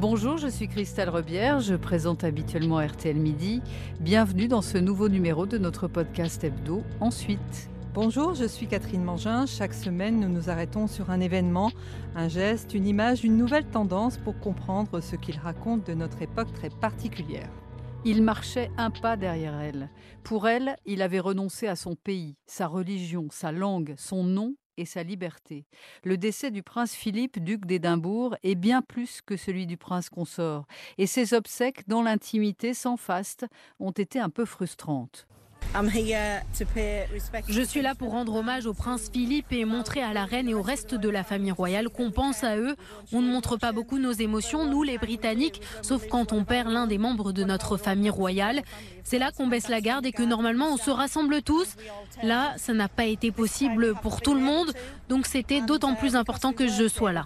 Bonjour, je suis Christelle Rebière, je présente habituellement RTL Midi. Bienvenue dans ce nouveau numéro de notre podcast Hebdo. Ensuite. Bonjour, je suis Catherine Mangin. Chaque semaine, nous nous arrêtons sur un événement, un geste, une image, une nouvelle tendance pour comprendre ce qu'il raconte de notre époque très particulière. Il marchait un pas derrière elle. Pour elle, il avait renoncé à son pays, sa religion, sa langue, son nom et sa liberté. Le décès du prince Philippe, duc d'Édimbourg, est bien plus que celui du prince consort, et ses obsèques dans l'intimité sans faste ont été un peu frustrantes. Je suis là pour rendre hommage au prince Philippe et montrer à la reine et au reste de la famille royale qu'on pense à eux. On ne montre pas beaucoup nos émotions, nous les Britanniques, sauf quand on perd l'un des membres de notre famille royale. C'est là qu'on baisse la garde et que normalement on se rassemble tous. Là, ça n'a pas été possible pour tout le monde, donc c'était d'autant plus important que je sois là.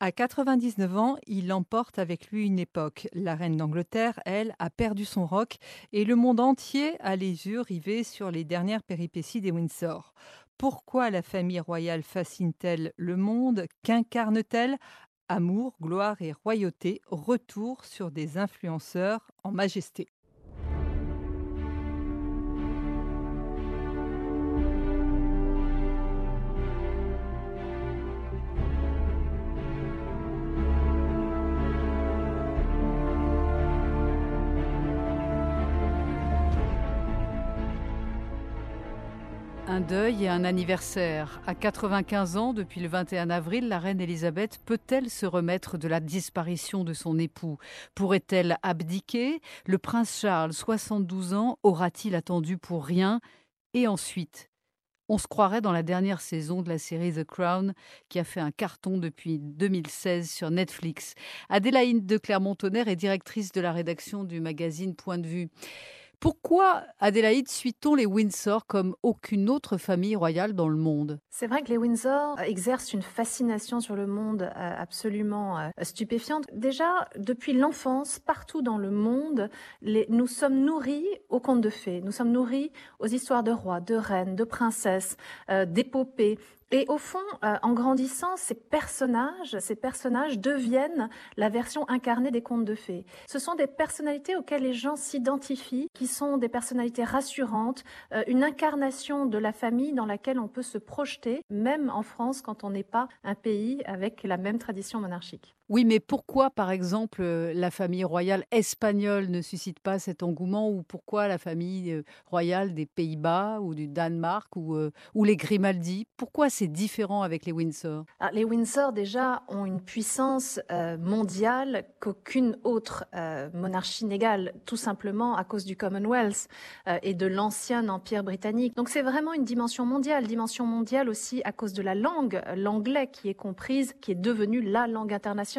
À 99 ans, il emporte avec lui une époque. La reine d'Angleterre, elle, a perdu son roc et le monde entier a les yeux rivés sur les dernières péripéties des Windsor. Pourquoi la famille royale fascine-t-elle le monde? Qu'incarne-t-elle? Amour, gloire et royauté, retour sur des influenceurs en majesté. Deuil et un anniversaire. À 95 ans, depuis le 21 avril, la reine Elisabeth peut-elle se remettre de la disparition de son époux? Pourrait-elle abdiquer? Le prince Charles, 72 ans, aura-t-il attendu pour rien? Et ensuite on se croirait dans la dernière saison de la série The Crown qui a fait un carton depuis 2016 sur Netflix. Adélaïde de Clermont-Tonnerre est directrice de la rédaction du magazine Point de vue. Pourquoi, Adélaïde, suit-on les Windsor comme aucune autre famille royale dans le monde? C'est vrai que les Windsor exercent une fascination sur le monde euh, absolument euh, stupéfiante. Déjà, depuis l'enfance, partout dans le monde, nous sommes nourris aux contes de fées, nous sommes nourris aux histoires de rois, de reines, de princesses, euh, d'épopées, et au fond, euh, en grandissant, ces personnages, ces personnages deviennent la version incarnée des contes de fées. Ce sont des personnalités auxquelles les gens s'identifient, qui sont des personnalités rassurantes, euh, une incarnation de la famille dans laquelle on peut se projeter, même en France quand on n'est pas un pays avec la même tradition monarchique. Oui, mais pourquoi, par exemple, euh, la famille royale espagnole ne suscite pas cet engouement ou pourquoi la famille euh, royale des Pays-Bas ou du Danemark ou, euh, ou les Grimaldi? Pourquoi c'est différent avec les Windsor? Les Windsor, déjà, ont une puissance mondiale qu'aucune autre monarchie n'égale, tout simplement à cause du Commonwealth et de l'ancien empire britannique. Donc c'est vraiment une dimension mondiale, dimension mondiale aussi à cause de la langue, l'anglais qui est comprise, qui est devenue la langue internationale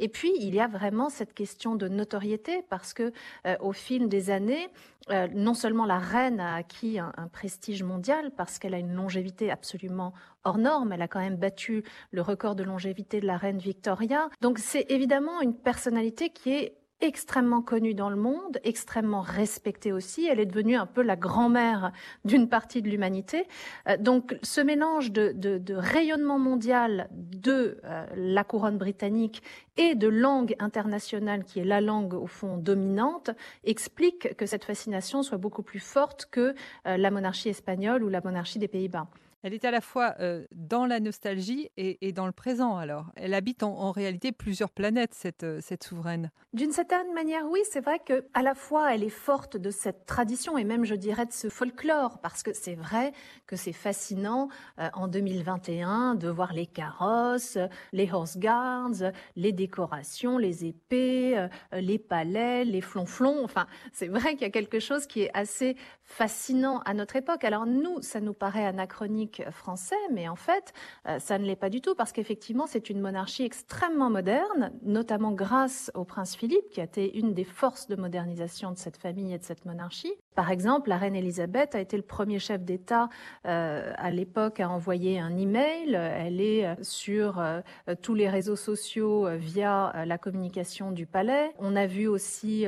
et puis, il y a vraiment cette question de notoriété parce que euh, au fil des années, euh, non seulement la reine a acquis un, un prestige mondial parce qu'elle a une longévité absolument hors norme, elle a quand même battu le record de longévité de la reine Victoria. Donc, c'est évidemment une personnalité qui est extrêmement connue dans le monde, extrêmement respectée aussi. Elle est devenue un peu la grand-mère d'une partie de l'humanité. Euh, donc ce mélange de, rayonnement mondial de euh, la couronne britannique et de langue internationale qui est la langue au fond dominante explique que cette fascination soit beaucoup plus forte que euh, la monarchie espagnole ou la monarchie des Pays-Bas. Elle est à la fois dans la nostalgie et, dans le présent, alors. Elle habite en, réalité plusieurs planètes, cette, cette souveraine. D'une certaine manière, oui, c'est vrai que à la fois elle est forte de cette tradition et même, je dirais, de ce folklore, parce que c'est vrai que c'est fascinant en 2021 de voir les carrosses, les horse guards, les décorations, les épées, les palais, les flonflons. Enfin, c'est vrai qu'il y a quelque chose qui est assez fascinant à notre époque. Alors nous, ça nous paraît anachronique français, mais en fait, euh, ça ne l'est pas du tout parce qu'effectivement, c'est une monarchie extrêmement moderne, notamment grâce au prince Philippe, qui a été une des forces de modernisation de cette famille et de cette monarchie. Par exemple, la reine Elisabeth a été le premier chef d'État euh, à l'époque à envoyer un email. Elle est euh, sur euh, tous les réseaux sociaux via la communication du palais. On a vu aussi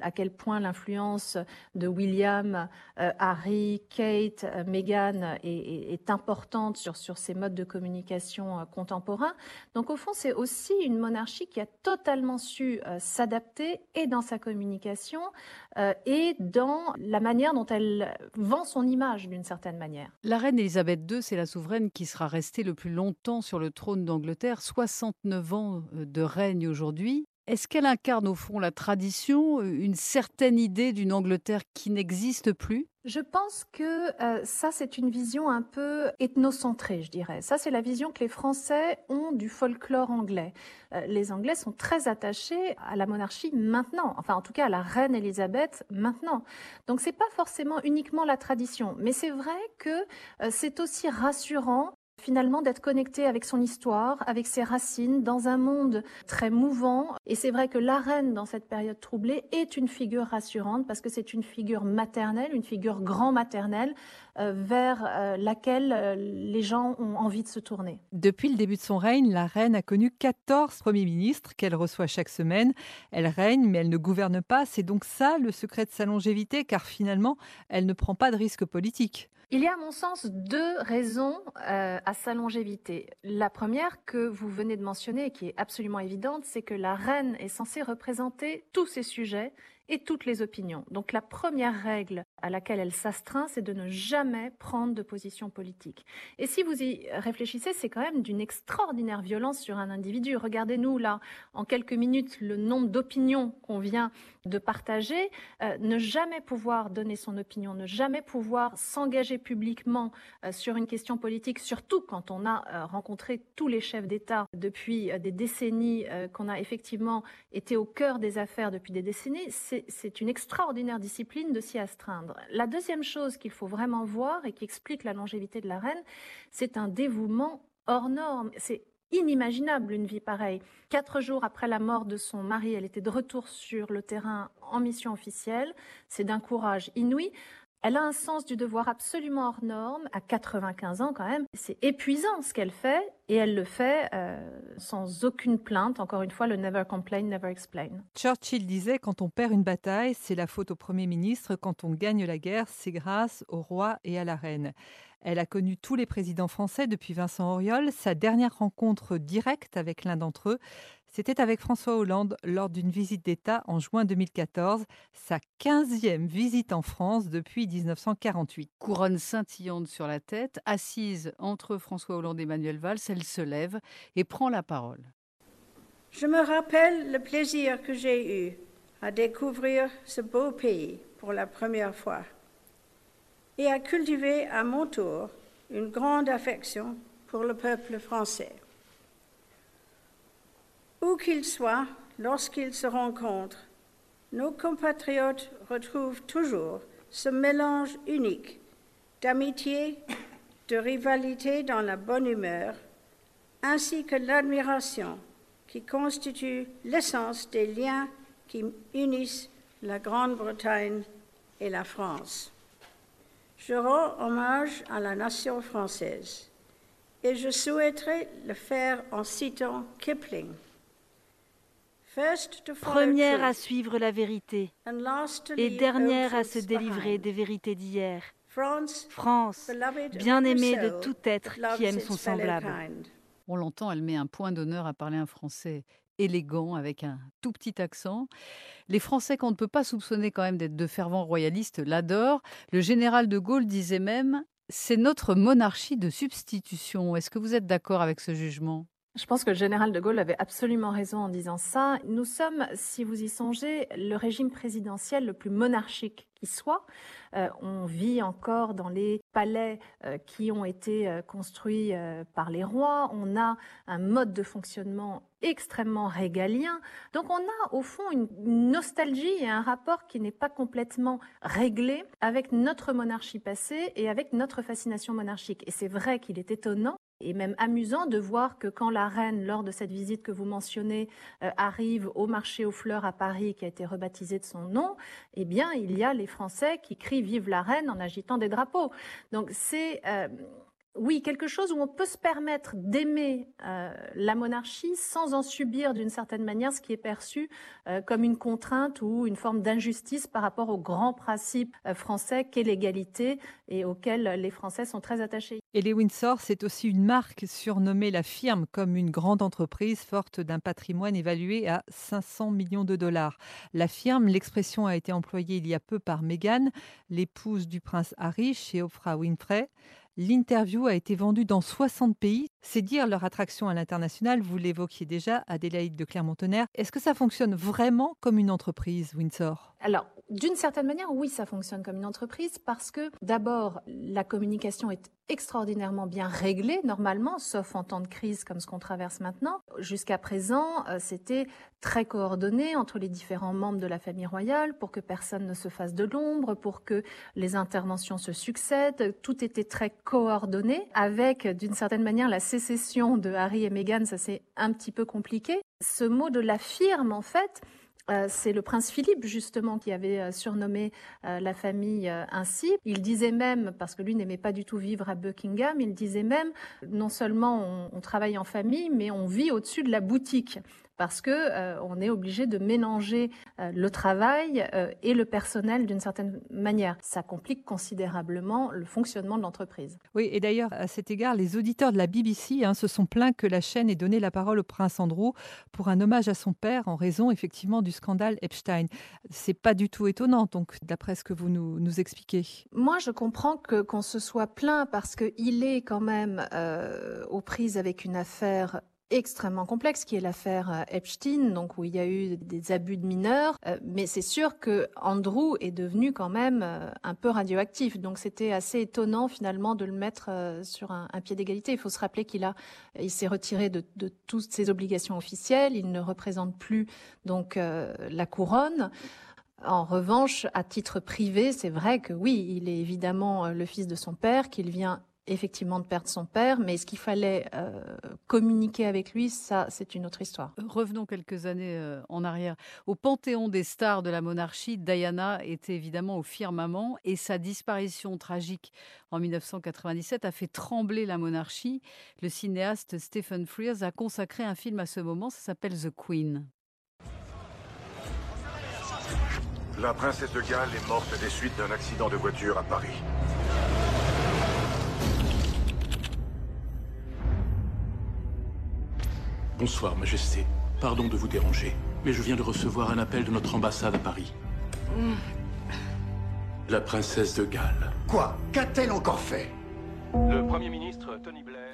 à quel point l'influence de William, Harry, Kate, Meghan est, importante sur, sur ces modes de communication contemporains. Donc au fond, c'est aussi une monarchie qui a totalement su s'adapter et dans sa communication et dans la manière dont elle vend son image d'une certaine manière. La reine Elisabeth II, c'est la souveraine qui sera restée le plus longtemps sur le trône d'Angleterre, 69 ans euh, de règne aujourd'hui. Est-ce qu'elle incarne au fond la tradition, euh, une certaine idée d'une Angleterre qui n'existe plus? Je pense que euh, ça, c'est une vision un peu ethnocentrée, je dirais. Ça, c'est la vision que les Français ont du folklore anglais. Euh, les Anglais sont très attachés à la monarchie maintenant, enfin en tout cas à la reine Elisabeth maintenant. Donc c'est pas forcément uniquement la tradition, mais c'est vrai que c'est aussi rassurant finalement d'être connecté avec son histoire, avec ses racines, dans un monde très mouvant. Et c'est vrai que la reine, dans cette période troublée, est une figure rassurante parce que c'est une figure maternelle, une figure grand-maternelle euh, vers euh, laquelle euh, les gens ont envie de se tourner. Depuis le début de son règne, la reine a connu 14 premiers ministres qu'elle reçoit chaque semaine. Elle règne, mais elle ne gouverne pas. C'est donc ça le secret de sa longévité, car finalement, elle ne prend pas de risques politiques. Il y a, à mon sens, deux raisons euh, à sa longévité. La première que vous venez de mentionner et qui est absolument évidente, c'est que la reine est censée représenter tous ces sujets et toutes les opinions. Donc la première règle à laquelle elle s'astreint, c'est de ne jamais prendre de position politique. Et si vous y réfléchissez, c'est quand même d'une extraordinaire violence sur un individu. Regardez-nous là, en quelques minutes, le nombre d'opinions qu'on vient de partager. Euh, ne jamais pouvoir donner son opinion, ne jamais pouvoir s'engager publiquement euh, sur une question politique, surtout quand on a euh, rencontré tous les chefs d'État depuis des décennies, qu'on a effectivement été au cœur des affaires depuis des décennies, c'est une extraordinaire discipline de s'y astreindre. La deuxième chose qu'il faut vraiment voir et qui explique la longévité de la reine, c'est un dévouement hors norme. C'est inimaginable une vie pareille. Quatre jours après la mort de son mari, elle était de retour sur le terrain en mission officielle. C'est d'un courage inouï. Elle a un sens du devoir absolument hors norme, à 95 ans quand même. C'est épuisant ce qu'elle fait, et elle le fait euh, sans aucune plainte. Encore une fois, le never complain, never explain. Churchill disait quand on perd une bataille, c'est la faute au Premier ministre. Quand on gagne la guerre, c'est grâce au roi et à la reine. Elle a connu tous les présidents français depuis Vincent Auriol. Sa dernière rencontre directe avec l'un d'entre eux, c'était avec François Hollande lors d'une visite d'État en juin 2014, sa 15e visite en France depuis 1948. Couronne scintillante sur la tête, assise entre François Hollande et Manuel Valls, elle se lève et prend la parole. Je me rappelle le plaisir que j'ai eu à découvrir ce beau pays pour la première fois et à cultiver à mon tour une grande affection pour le peuple français. Où qu'ils soient, lorsqu'ils se rencontrent, nos compatriotes retrouvent toujours ce mélange unique d'amitié, de rivalité dans la bonne humeur, ainsi que l'admiration qui constitue l'essence des liens qui unissent la Grande-Bretagne et la France. Je rends hommage à la nation française et je souhaiterais le faire en citant Kipling. Première à suivre la vérité et dernière à se délivrer des vérités d'hier. France, bien-aimée de tout être qui aime son semblable. On l'entend, elle met un point d'honneur à parler un français élégant avec un tout petit accent. Les Français qu'on ne peut pas soupçonner quand même d'être de fervents royalistes l'adorent. Le général de Gaulle disait même c'est notre monarchie de substitution. Est-ce que vous êtes d'accord avec ce jugement? Je pense que le général de Gaulle avait absolument raison en disant ça. Nous sommes, si vous y songez, le régime présidentiel le plus monarchique qui soit. Euh, on vit encore dans les palais euh, qui ont été euh, construits par les rois. On a un mode de fonctionnement extrêmement régalien. Donc on a au fond une nostalgie et un rapport qui n'est pas complètement réglé avec notre monarchie passée et avec notre fascination monarchique. Et c'est vrai qu'il est étonnant et même amusant de voir que quand la reine, lors de cette visite que vous mentionnez, euh, arrive au marché aux fleurs à Paris, qui a été rebaptisé de son nom, eh bien, il y a les Français qui crient Vive la reine en agitant des drapeaux. Donc c'est euh, oui, quelque chose où on peut se permettre d'aimer euh, la monarchie sans en subir d'une certaine manière ce qui est perçu euh, comme une contrainte ou une forme d'injustice par rapport au grand principe euh, français qu'est l'égalité et auquel les Français sont très attachés. Et les Windsor, c'est aussi une marque surnommée la firme comme une grande entreprise forte d'un patrimoine évalué à 500 millions de dollars. La firme, l'expression a été employée il y a peu par Meghan, l'épouse du prince Harry chez Oprah Winfrey. L'interview a été vendue dans 60 pays. C'est dire leur attraction à l'international. Vous l'évoquiez déjà, Adélaïde de Clermont-Tonnerre. Est-ce que ça fonctionne vraiment comme une entreprise, Windsor? Alors, d'une certaine manière, oui, ça fonctionne comme une entreprise parce que d'abord, la communication est extraordinairement bien réglée normalement, sauf en temps de crise comme ce qu'on traverse maintenant. Jusqu'à présent, euh, c'était très coordonné entre les différents membres de la famille royale pour que personne ne se fasse de l'ombre, pour que les interventions se succèdent. Tout était très coordonné. Avec, d'une certaine manière, la sécession de Harry et Meghan, ça c'est un petit peu compliqué. Ce mot de la firme, en fait, euh, c'est le prince Philippe justement qui avait euh, surnommé euh, la famille ainsi. Il disait même, parce que lui n'aimait pas du tout vivre à Buckingham, il disait même, non seulement on travaille en famille, mais on vit au-dessus de la boutique parce que euh, on est obligé de mélanger euh, le travail euh, et le personnel d'une certaine manière. Ça complique considérablement le fonctionnement de l'entreprise. Oui, et d'ailleurs, à cet égard, les auditeurs de la BBC hein, se sont plaints que la chaîne ait donné la parole au prince Andrew pour un hommage à son père en raison effectivement du scandale Epstein. C'est pas du tout étonnant, donc, d'après ce que vous nous, nous expliquez. Moi, je comprends que qu'on se soit plaint parce qu'il est quand même aux prises avec une affaire extrêmement complexe, qui est l'affaire euh, Epstein, donc où il y a eu des abus de mineurs. Euh, mais c'est sûr que Andrew est devenu quand même euh, un peu radioactif. Donc c'était assez étonnant finalement de le mettre sur un, pied d'égalité. Il faut se rappeler qu'il a, il s'est retiré de, de, toutes ses obligations officielles. Il ne représente plus donc la couronne. En revanche, à titre privé, c'est vrai que oui, il est évidemment le fils de son père, qu'il vient effectivement de perdre son père, mais est-ce qu'il fallait euh, communiquer avec lui Ça, c'est une autre histoire. Revenons quelques années euh, en arrière. Au panthéon des stars de la monarchie, Diana était évidemment au firmament et sa disparition tragique en 1997 a fait trembler la monarchie. Le cinéaste Stephen Frears a consacré un film à ce moment, ça s'appelle The Queen. La princesse de Galles est morte des suites d'un accident de voiture à Paris. Bonsoir, Majesté. Pardon de vous déranger, mais je viens de recevoir un appel de notre ambassade à Paris. La princesse de Galles. Quoi? Qu'a-t-elle encore fait? Le Premier ministre Tony Blair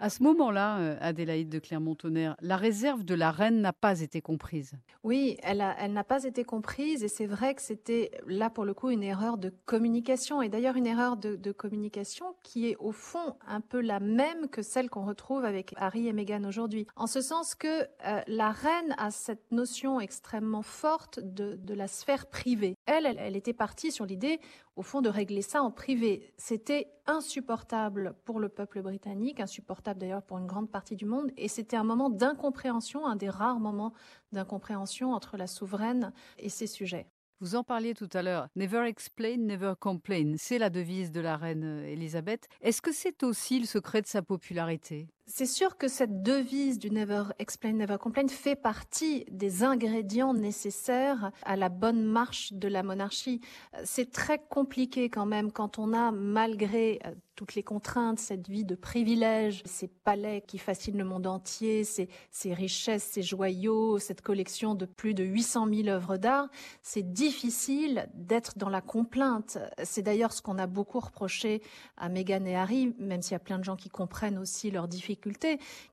à ce moment-là, euh, Adélaïde de Clermont-Tonnerre, la réserve de la reine n'a pas été comprise. Oui, elle, n'a pas été comprise et c'est vrai que c'était là pour le coup une erreur de communication et d'ailleurs une erreur de, communication qui est au fond un peu la même que celle qu'on retrouve avec Harry et Meghan aujourd'hui. En ce sens que euh, la reine a cette notion extrêmement forte de, la sphère privée. Elle, elle, elle était partie sur l'idée au fond, de régler ça en privé. C'était insupportable pour le peuple britannique, insupportable d'ailleurs pour une grande partie du monde, et c'était un moment d'incompréhension, un des rares moments d'incompréhension entre la souveraine et ses sujets. Vous en parliez tout à l'heure. Never explain, never complain. C'est la devise de la reine Elisabeth. Est-ce que c'est aussi le secret de sa popularité? C'est sûr que cette devise du Never Explain, Never Complain fait partie des ingrédients nécessaires à la bonne marche de la monarchie. C'est très compliqué quand même quand on a, malgré euh, toutes les contraintes, cette vie de privilèges, ces palais qui fascinent le monde entier, ces, ces richesses, ces joyaux, cette collection de plus de 800 000 œuvres d'art, c'est difficile d'être dans la complainte. C'est d'ailleurs ce qu'on a beaucoup reproché à Meghan et Harry, même s'il y a plein de gens qui comprennent aussi leurs difficultés.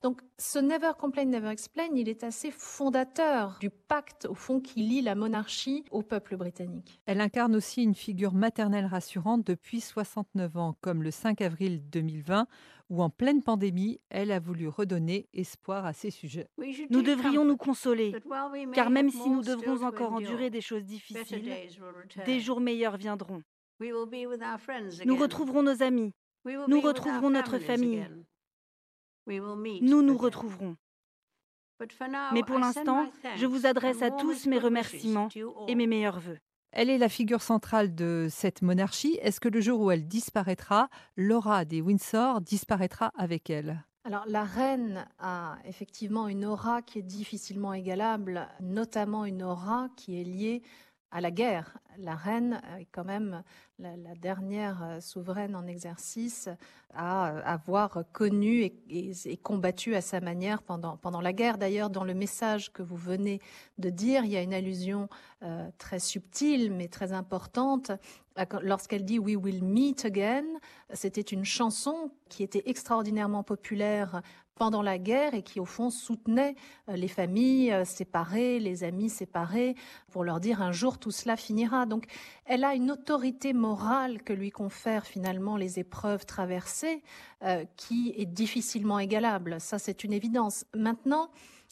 Donc ce Never Complain, Never Explain, il est assez fondateur du pacte, au fond, qui lie la monarchie au peuple britannique. Elle incarne aussi une figure maternelle rassurante depuis 69 ans, comme le 5 avril 2020, où en pleine pandémie, elle a voulu redonner espoir à ces sujets. Nous devrions nous consoler, car même si nous devrons encore endurer des choses difficiles, des jours meilleurs viendront. Nous retrouverons nos amis, nous retrouverons notre famille. Nous nous retrouverons. Mais pour l'instant, je vous adresse à tous mes remerciements et mes meilleurs voeux. Elle est la figure centrale de cette monarchie. Est-ce que le jour où elle disparaîtra, Laura des Windsor disparaîtra avec elle? Alors la reine a effectivement une aura qui est difficilement égalable, notamment une aura qui est liée à la guerre. La reine est quand même la, dernière euh, souveraine en exercice à euh, avoir connu et, combattu à sa manière pendant, la guerre. D'ailleurs, dans le message que vous venez de dire, il y a une allusion euh, très subtile mais très importante. Lorsqu'elle dit We will meet again, c'était une chanson qui était extraordinairement populaire pendant la guerre et qui, au fond, soutenait euh, les familles euh, séparées, les amis séparés, pour leur dire un jour tout cela finira. Donc, elle a une autorité morale que lui confèrent finalement les épreuves traversées euh, qui est difficilement égalable. Ça, c'est une évidence. Maintenant,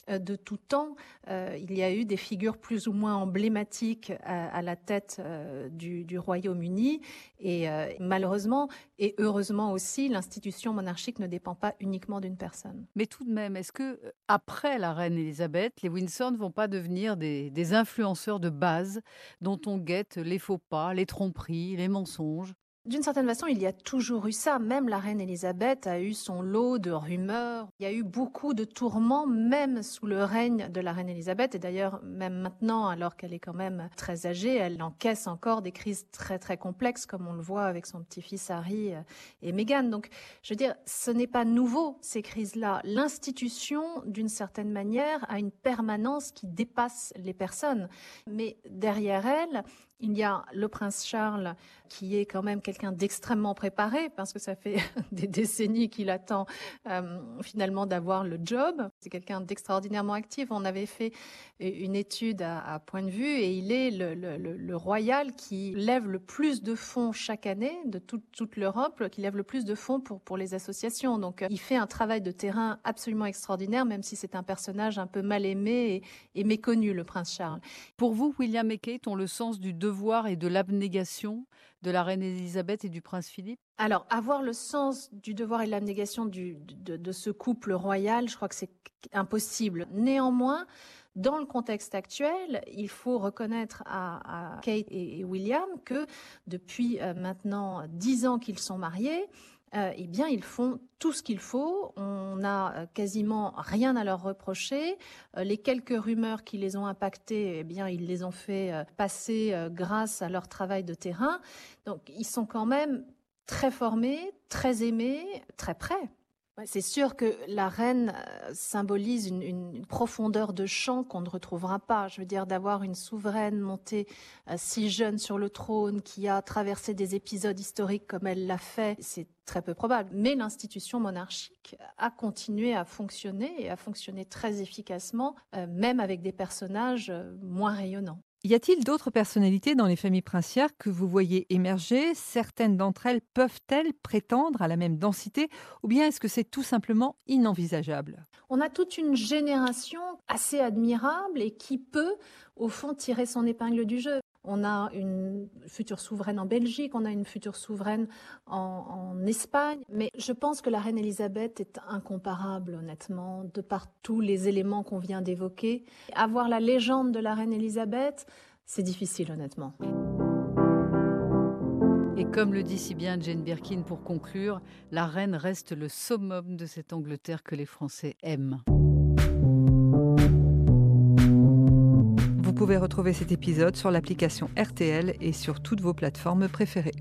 de tout temps. Euh, il y a eu des figures plus ou moins emblématiques à, la tête euh, du, Royaume-Uni et malheureusement et heureusement aussi, l'institution monarchique ne dépend pas uniquement d'une personne. Mais tout de même, est-ce que après la reine Elisabeth, les Windsor ne vont pas devenir des influenceurs de base dont on guette les faux pas, les tromperies, les mensonges? D'une certaine façon, il y a toujours eu ça. Même la reine Elisabeth a eu son lot de rumeurs. Il y a eu beaucoup de tourments, même sous le règne de la reine Elisabeth. Et d'ailleurs, même maintenant, alors qu'elle est quand même très âgée, elle encaisse encore des crises très très complexes, comme on le voit avec son petit-fils Harry euh, et Meghan. Donc, je veux dire, ce n'est pas nouveau, ces crises-là. L'institution, d'une certaine manière, a une permanence qui dépasse les personnes. Mais derrière elle, il y a le prince Charles, qui est quand même quelqu'un d'extrêmement préparé, parce que ça fait des décennies qu'il attend euh, finalement d'avoir le job. C'est quelqu'un d'extraordinairement actif. On avait fait une étude à, point de vue, et il est le, royal qui lève le plus de fonds chaque année de toute l'Europe, qui lève le plus de fonds pour, les associations. Donc euh, il fait un travail de terrain absolument extraordinaire, même si c'est un personnage un peu mal aimé et, et méconnu, le prince Charles. Pour vous, William et Kate ont le sens du devoir et de l'abnégation de la reine Elisabeth et du prince Philippe? Alors, avoir le sens du devoir et de l'abnégation de, ce couple royal, je crois que c'est impossible. Néanmoins, dans le contexte actuel, il faut reconnaître à, Kate et, William que depuis euh, maintenant dix ans qu'ils sont mariés, euh, eh bien, ils font tout ce qu'il faut. On n'a euh, quasiment rien à leur reprocher. Euh, les quelques rumeurs qui les ont impactés, eh bien, ils les ont fait passer grâce à leur travail de terrain. Donc, ils sont quand même très formés, très aimés, très prêts. C'est sûr que la reine euh, symbolise une, profondeur de champ qu'on ne retrouvera pas. Je veux dire, d'avoir une souveraine montée euh, si jeune sur le trône, qui a traversé des épisodes historiques comme elle l'a fait, c'est très peu probable. Mais l'institution monarchique a continué à fonctionner et a fonctionné très efficacement, euh, même avec des personnages moins rayonnants. Y a-t-il d'autres personnalités dans les familles princières que vous voyez émerger? Certaines d'entre elles peuvent-elles prétendre à la même densité? Ou bien est-ce que c'est tout simplement inenvisageable? On a toute une génération assez admirable et qui peut, au fond, tirer son épingle du jeu. On a une future souveraine en Belgique, on a une future souveraine en, Espagne, mais je pense que la reine Elisabeth est incomparable, honnêtement, de par tous les éléments qu'on vient d'évoquer. Avoir la légende de la reine Elisabeth, c'est difficile, honnêtement. Et comme le dit si bien Jane Birkin pour conclure, la reine reste le summum de cette Angleterre que les Français aiment. Vous pouvez retrouver cet épisode sur l'application RTL et sur toutes vos plateformes préférées.